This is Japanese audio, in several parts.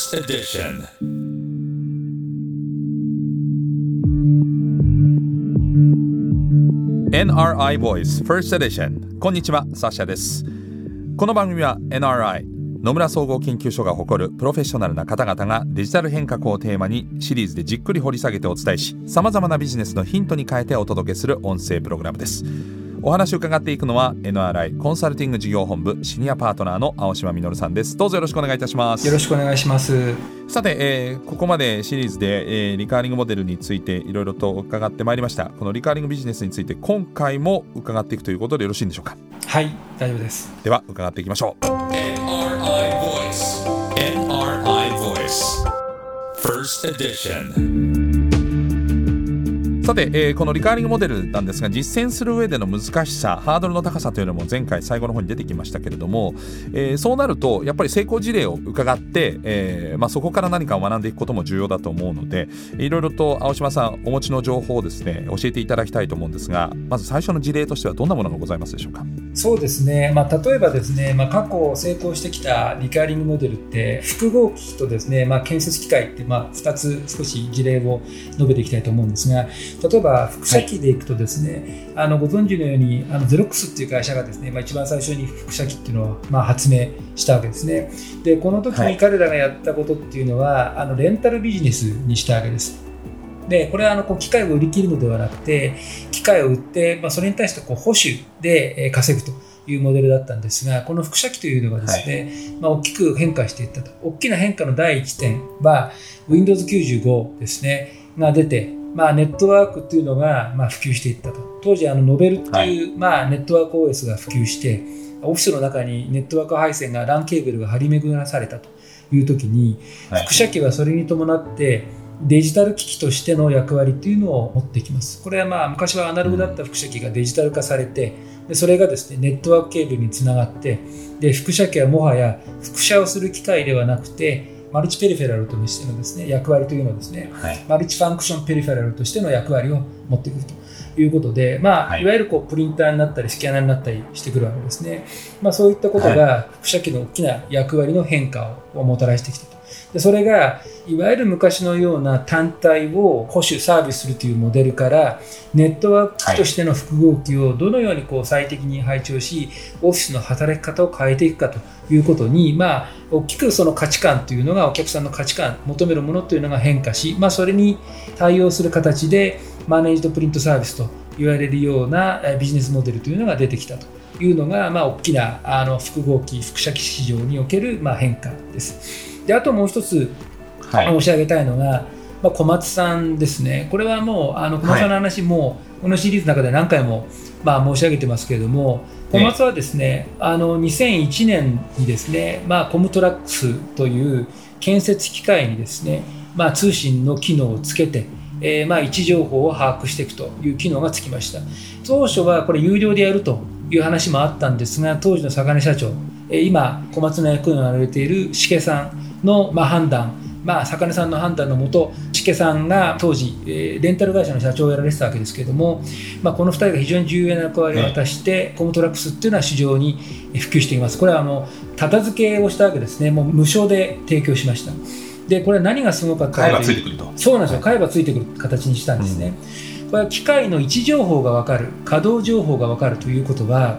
First Edition. NRI Voice First Edition. こんにちはサッシャです。この番組は NRI 野村総合研究所が誇るプロフェッショナルな方々がデジタル変革をテーマにシリーズでじっくり掘り下げてお伝えしさまざまなビジネスのヒントに変えてお届けする音声プログラムです。お話を伺っていくのは NRI コンサルティング事業本部シニアパートナーの青島実さんです。どうぞよろしくお願いいたします。よろしくお願いします。さて、えー、ここまでシリーズで、えー、リカーリングモデルについていろいろと伺ってまいりました。このリカーリングビジネスについて今回も伺っていくということでよろしいんでしょうか？はい大丈夫です。では伺っていきましょう。NRI Voice NRI Voice First Edition さて、えー、このリカーリングモデルなんですが実践する上での難しさハードルの高さというのも前回最後の方に出てきましたけれども、えー、そうなるとやっぱり成功事例を伺って、えーまあ、そこから何かを学んでいくことも重要だと思うのでいろいろと青島さんお持ちの情報をですね教えていただきたいと思うんですがまず最初の事例としてはどんなものがございますでしょうか？そうですね、まあ、例えばですね、まあ、過去成功してきたリカーリングモデルって複合機とですね、まあ、建設機械ってまあ2つ少し事例を述べていきたいと思うんですが例えば輻射機でいくとですね、はい、あのご存知のようにあのゼロックスっていう会社がですね、まあ、一番最初に輻射機っていうのをまあ発明したわけですね。でこの時に彼らがやったことっていうのは、はい、あのレンタルビジネスにしたわけです。でこれはあのこう機械を売り切るのではなくて機械を売って、まあ、それに対してこう保守で稼ぐというモデルだったんですがこの輻射機というのがですね、はい、まあ、大きく変化していったと。大きな変化の第一点は Windows95 ですねが出てまあ、ネットワークっていうのが、まあ、普及していったと。当時あのノベルっていう、はい、まあ、ネットワーク OS が普及してオフィスの中にネットワーク配線が LAN ケーブルが張り巡らされたという時に、はい、輻射機はそれに伴ってデジタル機器としての役割というのを持ってきます。これはまあ昔はアナログだった輻射機がデジタル化されて、でそれがですねネットワークケーブルにつながってで輻射機はもはや輻射をする機械ではなくてマルチペリフェラルとしてのですね役割というのはですね、はい、マルチファンクションペリフェラルとしての役割を持ってくるということで、まあ、はい、いわゆるこうプリンターになったりスキャナーになったりしてくるわけですね。まあ、そういったことが輻射機の大きな役割の変化をもたらしてきたと。でそれがいわゆる昔のような単体を保守サービスするというモデルからネットワーク機としての複合機をどのようにこう最適に配置をしオフィスの働き方を変えていくかということに、まあ、大きくその価値観というのがお客さんの価値観求めるものというのが変化し、まあ、それに対応する形でマネージドプリントサービスと言われるようなビジネスモデルというのが出てきたというのが、まあ、大きなあの複合機複写機市場における、ま、変化です。であともう一つ申し上げたいのが、はい、まあ、小松さんですね、これはもうあの小松さんの話も、このシリーズの中で何回も、まあ、申し上げてますけれども、小松はですね、あの2001年にですね、まあ、コムトラックスという建設機械にですね、まあ、通信の機能をつけて、えー、まあ位置情報を把握していくという機能がつきました。当初はこれ有料でやるという話もあったんですが当時の坂根社長今小松の役員をやられているしけさんの、まあ、判断、まあ、坂根さんの判断のもと、チケさんが当時、えー、レンタル会社の社長をやられてたわけですけれども、まあ、この2人が非常に重要な役割を果たして、コムトラックスっていうのは市場に普及しています。これはあのた付けをしたわけですね、もう無償で提供しました。で、これ何がすごかったかというと。そうなんですよ、買えばついてくる形にしたんですね。うん、これは機械の位置情報が分かる、稼働情報が分かるということは、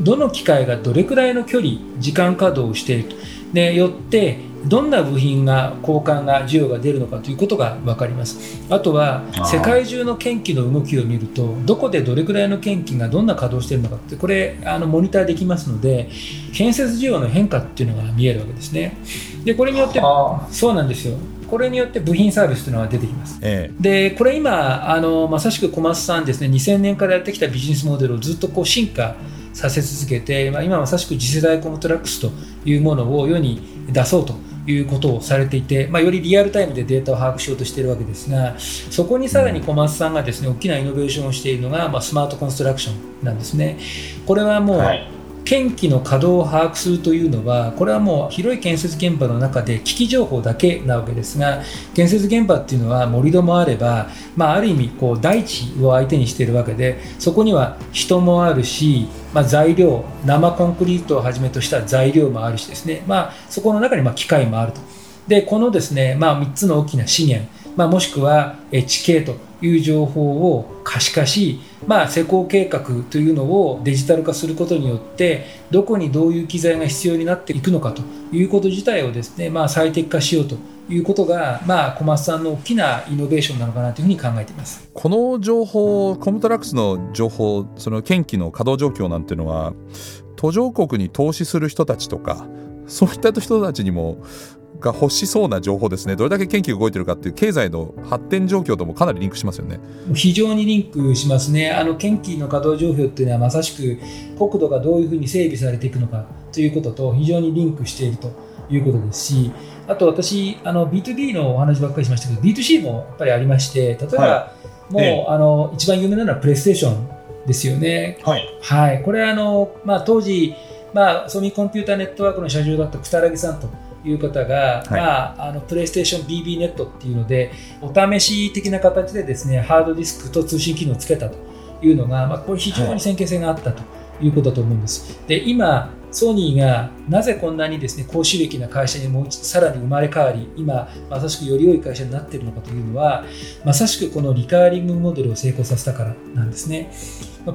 どの機械がどれくらいの距離、時間稼働をしていると。でよってどんな部品が交換が需要が出るのかということが分かります。あとは世界中の研機の動きを見るとどこでどれくらいの研機がどんな稼働しているのかってこれあのモニターできますので建設需要の変化っていうのが見えるわけですね。でこれによってそうなんですよ。これによって部品サービスというのが出てきます、ええ、でこれ今あのまさしく小松さんですね2000年からやってきたビジネスモデルをずっとこう進化させ続けて、まあ、今まさしく次世代コムトラックスというものを世に出そうということをされていて、まあ、よりリアルタイムでデータを把握しようとしているわけですがそこにさらに小松さんがですね大きなイノベーションをしているのが、まあ、スマートコンストラクションなんですね。これはもう、はい建機の稼働を把握するというのはこれはもう広い建設現場の中で危機情報だけなわけですが建設現場っていうのは盛り土もあれば、まあ、ある意味こう大地を相手にしているわけでそこには人もあるし、まあ、材料生コンクリートをはじめとした材料もあるしですね、まあ、そこの中にま機械もあると。でこのですね、まあ、3つの大きな資源、まあ、もしくは地形という情報を可視化し、まあ、施工計画というのをデジタル化することによってどこにどういう機材が必要になっていくのかということ自体をですね、まあ、最適化しようということが、まあ、小松さんの大きなイノベーションなのかなというふうに考えています。この情報コムトラックスの情報その研機の稼働状況なんていうのは途上国に投資する人たちとかそういった人たちにもが欲しそうな情報ですね。どれだけ研究が動いてるかっていう経済の発展状況ともかなりリンクしますよね。非常にリンクしますね。あの研究の稼働状況っていうのはまさしく国土がどういうふうに整備されていくのかということと非常にリンクしているということですしあと私あの B2B のお話ばっかりしましたけど B2C もやっぱりありまして例えば、はい、もう、ええ、あの一番有名なのはプレイステーションですよね。はい、はい、これあの、まあ、当時、まあ、ソニーコンピューターネットワークの社長だった草薙さんという方が、はい、まあ、あのプレイステーション BB ネットっていうのでお試し的な形でですねハードディスクと通信機能をつけたというのが、まあ、これ非常に先見性があったということだと思うんです。で今ソニーがなぜこんなにですね高収益な会社にもうさらに生まれ変わり今まさしくより良い会社になっているのかというのはまさしくこのリカーリングモデルを成功させたからなんですね。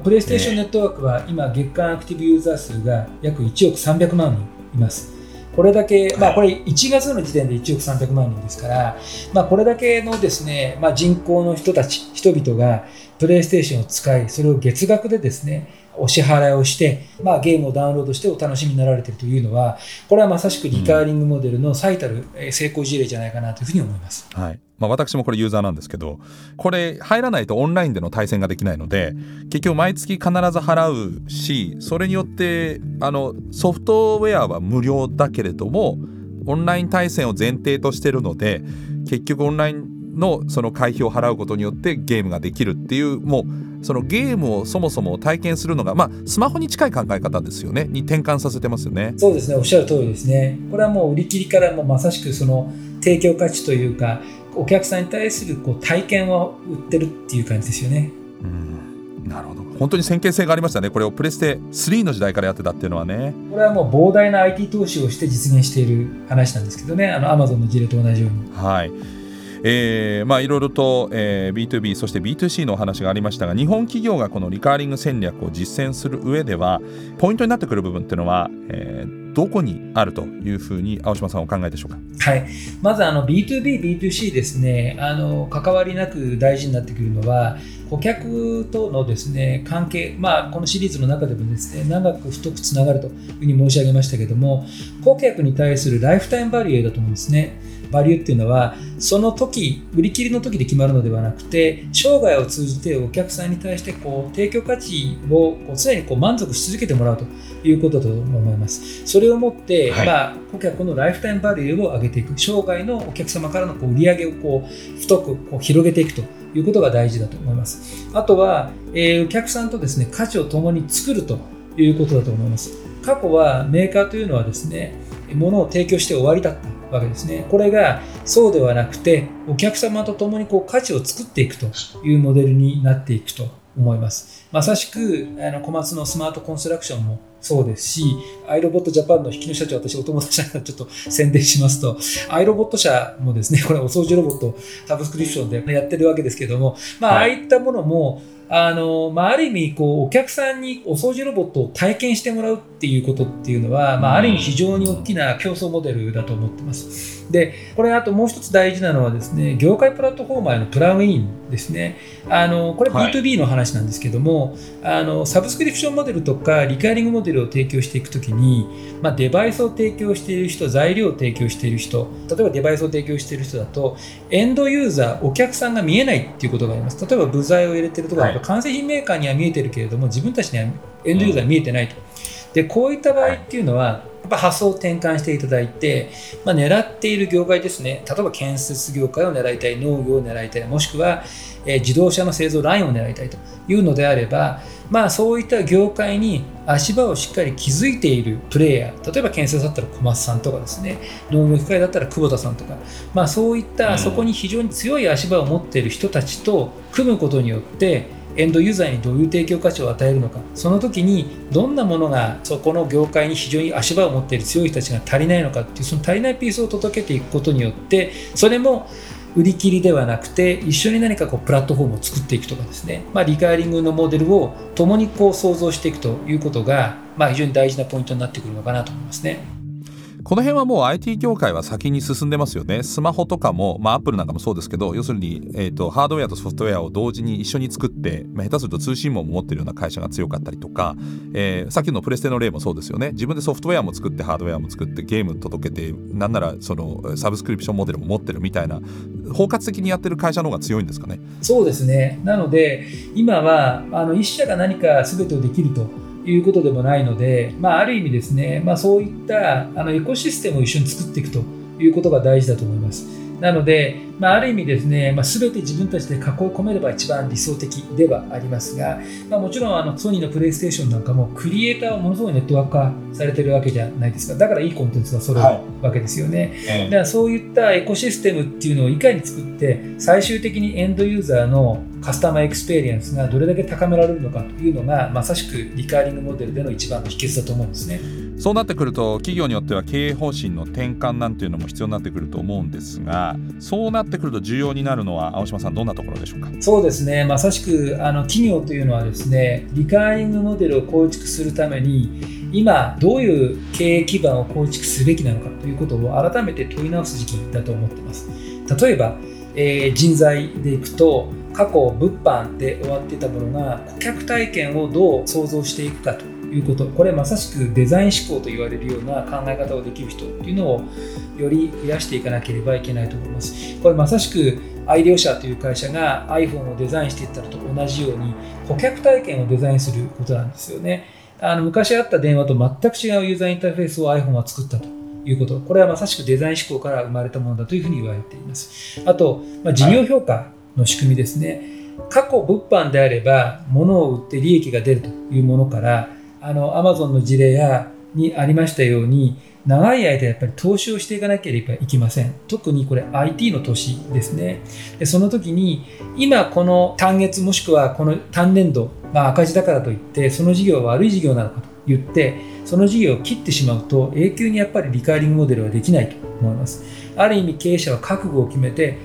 プレイステーションネットワークは今月間アクティブユーザー数が約1億300万人います。これだけ、まあ、これ1月の時点で1億300万人ですから、まあ、これだけのですね、まあ、人口の人たち、人々がプレイステーションを使い、それを月額でですね、お支払いをして、まあ、ゲームをダウンロードしてお楽しみになられているというのは、これはまさしくリカーリングモデルの最たる成功事例じゃないかなというふうに思います。はいまあ、私もこれユーザーなんですけどこれ入らないとオンラインでの対戦ができないので結局毎月必ず払うしそれによってあのソフトウェアは無料だけれどもオンライン対戦を前提としてるので結局オンラインのその会費を払うことによってゲームができるっていうもうそのゲームをそもそも体験するのが、まあ、スマホに近い考え方ですよね。に転換させてますよね。そうですね。おっしゃる通りですね。これはもう売り切りからもまさしくその提供価値というかお客さんに対するこう体験を売ってるっていう感じですよね。うん。なるほど。本当に先見性がありましたね、これをプレステ3の時代からやってたっていうのはね。これはもう膨大な IT 投資をして実現している話なんですけどね、あのアマゾンの事例と同じように。はいえーまあ、いろいろと、えー、B2B そして B2C のお話がありましたが日本企業がこのリカーリング戦略を実践する上ではポイントになってくる部分っていうのは、えー、どこにあるというふうに青島さんお考えでしょうか？はい、まずあの B2B、B2C ですねあの関わりなく大事になってくるのは顧客とのですね関係、まあ、このシリーズの中でもですね長く太くつながるというふうに申し上げましたけども顧客に対するライフタイムバリューだと思うんですね。バリューっていうのはその時売り切りの時で決まるのではなくて生涯を通じてお客さんに対してこう提供価値をこう常にこう満足し続けてもらうということだと思います。それをもって、はい、まあ、顧客のライフタイムバリューを上げていく。生涯のお客様からのこう売り上げをこう太くこう広げていくということが大事だと思います。あとは、えー、お客さんとですね価値を共に作るということだと思います。過去はメーカーというのはですね物を提供して終わりだったわけですね。これがそうではなくて、お客様と共にこう価値を作っていくというモデルになっていくと思います。まさしくあの小松のスマートコンストラクションもそうですし、アイロボットジャパンの引きの社長、私お友達ながらちょっと宣伝しますと、アイロボット社もですね、これお掃除ロボットサブスクリプションでやってるわけですけども、まあ、ああいったものも、あの、まあ、ある意味、こう、お客さんにお掃除ロボットを体験してもらうっていうことっていうのは、まあ、ある意味非常に大きな競争モデルだと思ってます。で、これ、あともう一つ大事なのはですね、業界プラットフォーマーへのプラグインですね。あの、これ B2B の話なんですけども、はい、あの、サブスクリプションモデルとか、リカーリングモデルを提供していくときに、まあ、デバイスを提供している人、材料を提供している人、例えばデバイスを提供している人だと、エンドユーザー、お客さんが見えないっていうことがあります。例えば部材を入れてるとか、はい、完成品メーカーには見えてるけれども、自分たちにはエンドユーザー見えてないと。で、こういった場合っていうのは、やっぱ発想を転換していただいて、まあ、狙っている業界ですね、例えば建設業界を狙いたい、農業を狙いたい、もしくは、えー、自動車の製造ラインを狙いたいというのであれば、まあ、そういった業界に足場をしっかり築いているプレイヤー例えば建設だったら小松さんとかですね。農業機械だったら久保田さんとか、まあ、そういったそこに非常に強い足場を持っている人たちと組むことによってエンドユーザーにどういう提供価値を与えるのかその時にどんなものがそこの業界に非常に足場を持っている強い人たちが足りないのかっていうその足りないピースを届けていくことによってそれも売り切りではなくて一緒に何かこうプラットフォームを作っていくとかですね、まあ、リカーリングのモデルを共にこう創造していくということが、まあ、非常に大事なポイントになってくるのかなと思いますね。この辺はもう IT 業界は先に進んでますよね。スマホとかも、まあ、アップルなんかもそうですけど要するに、えーと、ハードウェアとソフトウェアを同時に一緒に作って、まあ、下手すると通信網も持ってるような会社が強かったりとか、えー、さっきのプレステの例もそうですよね。自分でソフトウェアも作ってハードウェアも作ってゲーム届けてなんならそのサブスクリプションモデルも持ってるみたいな包括的にやってる会社の方が強いんですかね。そうですね。なので今はあの一社が何か全てをできるということでもないので、まあ、ある意味ですね、まあ、そういったあのエコシステムを一緒に作っていくということが大事だと思います。なので、まあ、ある意味ですね、まあ、全て自分たちで囲い込めれば一番理想的ではありますが、まあ、もちろんあのソニーのプレイステーションなんかもクリエイターはものすごいネットワーク化されてるわけじゃないですか。だからいいコンテンツが揃うわけですよね、はい、だからそういったエコシステムっていうのをいかに作って最終的にエンドユーザーのカスタマーエクスペリエンスがどれだけ高められるのかというのがまさしくリカーリングモデルでの一番の秘訣だと思うんですね。そうなってくると企業によっては経営方針の転換なんていうのも必要になってくると思うんですがそうなってくると重要になるのは青島さんどんなところでしょうか？そうですね。まさしくあの企業というのはですねリカーリングモデルを構築するために今どういう経営基盤を構築すべきなのかということを改めて問い直す時期だと思ってます。例えば、えー、人材でいくと過去物販で終わっていたものが顧客体験をどう創造していくかと。いうこと。これまさしくデザイン思考と言われるような考え方をできる人っていうのをより増やしていかなければいけないと思います。これまさしくアイデオ社という会社が iPhone をデザインしていったのと同じように顧客体験をデザインすることなんですよね。あの昔あった電話と全く違うユーザーインターフェースを iPhone は作ったということ。これはまさしくデザイン思考から生まれたものだというふうに言われています。あと、まあ、事業評価の仕組みですね、過去物販であれば物を売って利益が出るというものからあの、アマゾンの事例やにありましたように、長い間やっぱり投資をしていかなければいけません。特にこれ IT の投資ですね。でその時に今この単月もしくはこの単年度、まあ、赤字だからといってその事業は悪い事業なのかと言ってその事業を切ってしまうと永久にやっぱりリカーリングモデルはできないと思います。ある意味経営者は覚悟を決めて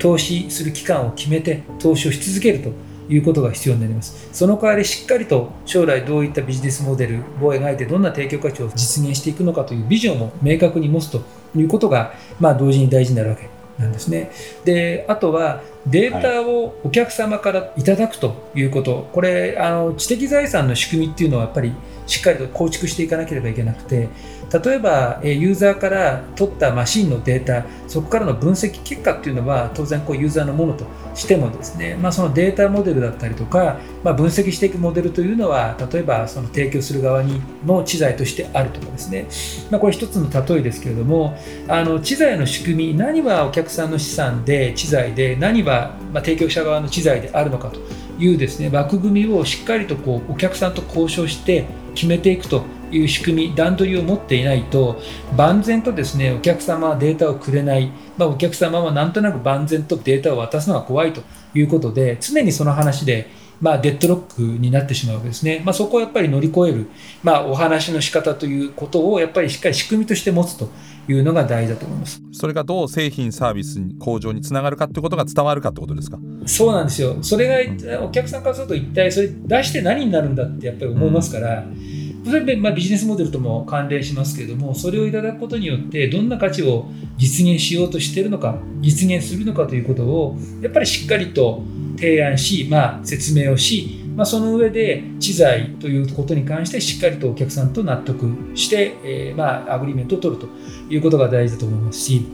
投資する期間を決めて投資をし続けるということが必要になります。その代わりしっかりと将来どういったビジネスモデルを描いてどんな提供価値を実現していくのかというビジョンを明確に持つということが、まあ、同時に大事になるわけなんですね。であとはデータをお客様からいただくということ、これあの知的財産の仕組みっていうのはやっぱりしっかりと構築していかなければいけなくて。例えばユーザーから取ったマシンのデータそこからの分析結果っていうのは当然こうユーザーのものとしてもですね、まあ、そのデータモデルだったりとか、まあ、分析していくモデルというのは例えばその提供する側にの知財としてあるとかですね、まあ、これ一つの例えですけれどもあの知財の仕組み何はお客さんの資産で知財で何はま提供者側の知財であるのかというですね枠組みをしっかりとこうお客さんと交渉して決めていくという仕組み段取りを持っていないと万全とですねお客様はデータをくれない、まあ、お客様はなんとなく万全とデータを渡すのが怖いということで常にその話でまあ、デッドロックになってしまうわけですね、まあ、そこをやっぱり乗り越える、まあ、お話の仕方ということをやっぱりしっかり仕組みとして持つというのが大事だと思います。それがどう製品サービス向上につながるかということが伝わるかってことですか？そうなんですよ。それがお客さんからすると一体それ出して何になるんだってやっぱり思いますから、うんそれでまあビジネスモデルとも関連しますけれどもそれをいただくことによってどんな価値を実現しようとしているのか実現するのかということをやっぱりしっかりと提案し、まあ、説明をし、まあ、その上で知財ということに関してしっかりとお客さんと納得して、えー、まあ、アグリメントを取るということが大事だと思いますし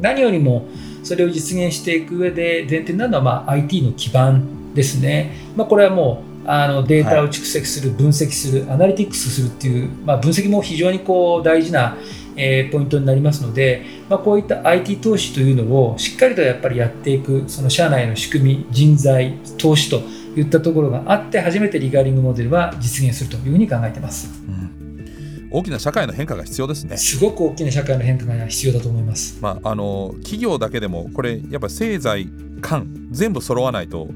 何よりもそれを実現していく上で前提になるのは、まあ、IT の基盤ですね、まあ、これはもうあのデータを蓄積する、分析する、アナリティクスするっていう、まあ、分析も非常にこう大事なえー、ポイントになりますので、まあ、こういった IT 投資というのをしっかりとやっぱりやっていくその社内の仕組み人材投資といったところがあって初めてリガーリングモデルは実現するというふうに考えています。うん大きな社会の変化が必要ですね。すごく大きな社会の変化が必要だと思います。まあ、あの企業だけでもこれやっぱり製材官全部揃わないと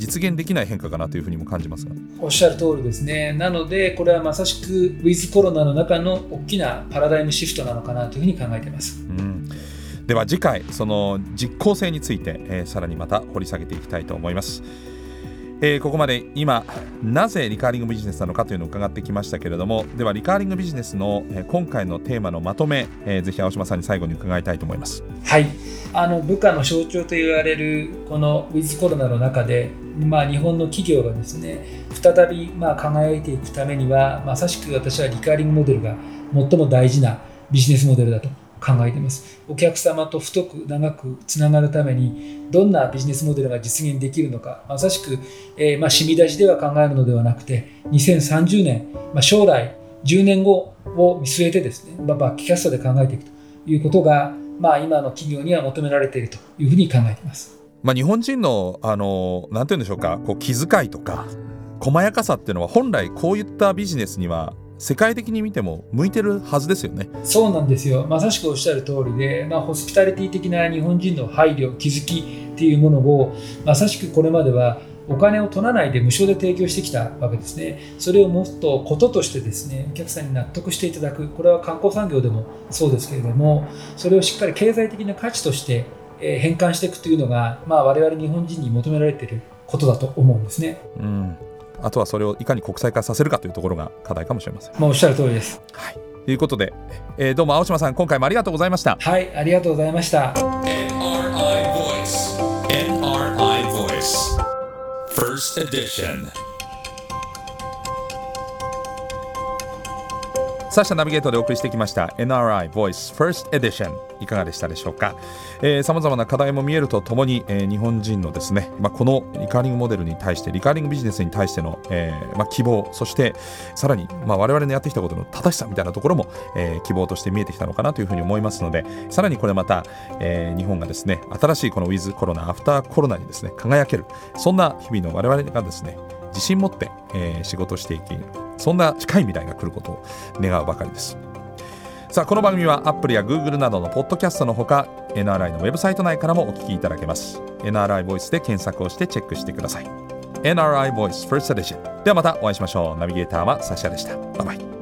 実現できない変化かなというふうにも感じますが。おっしゃる通りですね。なのでこれはまさしくウィズコロナの中の大きなパラダイムシフトなのかなというふうに考えています、うん、では次回その実効性について、えー、さらにまた掘り下げていきたいと思います。えー、ここまで今なぜリカーリングビジネスなのかというのを伺ってきましたけれどもではリカーリングビジネスの、えー、今回のテーマのまとめ、えー、ぜひ青島さんに最後に伺いたいと思います。はい。あの部下の象徴と言われるこのウィズコロナの中で、まあ、日本の企業がですね再びまあ輝いていくためにはまさしく私はリカーリングモデルが最も大事なビジネスモデルだと考えています。お客様と太く長くつながるためにどんなビジネスモデルが実現できるのかまさしく、えー、まあ、染み出しでは考えるのではなくて2030年、まあ、将来10年後を見据えてですね、ま、バックキャストで考えていくということが、まあ、今の企業には求められているというふうに考えています。まあ、日本人のあのなんて言うんでしょうかこう気遣いとか細やかさっていうのは本来こういったビジネスには世界的に見ても向いてるはずですよねそうなんですよまさしくおっしゃる通りで、まあ、ホスピタリティ的な日本人の配慮気づきっていうものをまさしくこれまではお金を取らないで無償で提供してきたわけですね。それをもっとこととしてですね、お客さんに納得していただく。これは観光産業でもそうですけれども、それをしっかり経済的な価値として変換していくというのが、まあ、我々日本人に求められていることだと思うんですね。うんあとはそれをいかに国際化させるかというところが課題かもしれません。まあ、おっしゃる通りです。はい。ということで、えー、どうも青島さん、今回もありがとうございました。はい、ありがとうございました。NRI Voice NRI Voice First Edition サッシャナビゲートでお送りしてきました NRI Voice First Edition いかがでしたでしょうか？さまざまな課題も見えるとともに、えー、日本人のですね、まあ、このリカーリングモデルに対してリカーリングビジネスに対しての、えーまあ、希望そしてさらに、まあ、我々のやってきたことの正しさみたいなところも、えー、希望として見えてきたのかなというふうに思いますのでさらにこれまた、えー、日本がですね新しいこのウィズコロナアフターコロナにですね輝けるそんな日々の我々がですね自信持って、えー、仕事していきそんな近い未来が来ることを願うばかりです。さあこの番組はアップルやグーグルなどのポッドキャストのほか NRI のウェブサイト内からもお聞きいただけます。NRI ボイスで検索をしてチェックしてください。NRI Voice First Edition ではまたお会いしましょう。ナビゲーターはサシャでした。バイバイ。